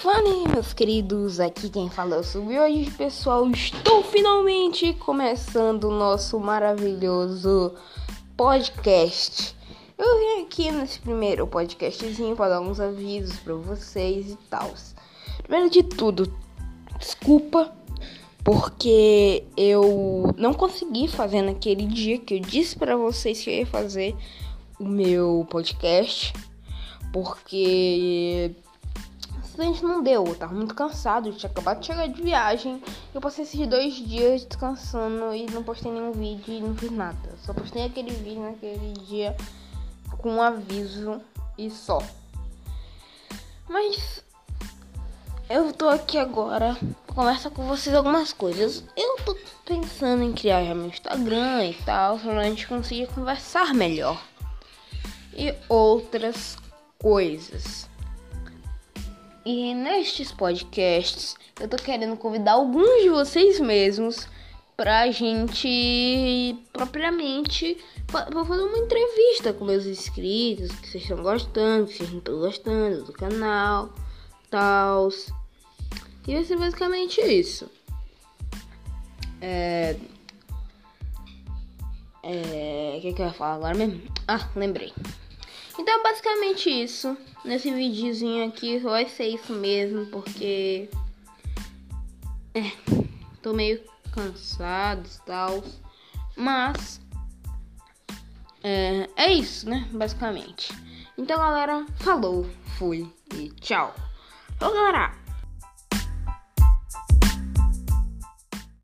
Fala aí, meus queridos, aqui quem fala é o Sub. Hoje, pessoal, estou finalmente começando o nosso maravilhoso podcast. Eu vim aqui nesse primeiro podcastzinho para dar uns avisos para vocês e tal. Primeiro de tudo, desculpa porque eu não consegui fazer naquele dia que eu disse para vocês que eu ia fazer o meu podcast, porque simplesmente não deu. Eu tava muito cansado, tinha acabado de chegar de viagem. Eu passei esses dois dias descansando e não postei nenhum vídeo e não fiz nada. Só postei aquele vídeo naquele dia com um aviso e só. Mas eu tô aqui agora pra conversar com vocês algumas coisas. Eu tô pensando em criar já meu Instagram e tal, pra gente conseguir conversar melhor. E outras coisas. E nestes podcasts eu tô querendo convidar alguns de vocês mesmos pra gente propriamente pra fazer uma entrevista com meus inscritos, que vocês estão gostando, que vocês não estão gostando do canal, tal. E vai ser basicamente isso. É. É. O que, que eu ia falar agora mesmo? Ah, lembrei. Então é basicamente isso. Nesse videozinho aqui vai ser isso mesmo, porque. É. Tô meio cansado e tal. Mas. É, é isso, né? Basicamente. Então, galera, falou, fui e tchau. Ô, galera!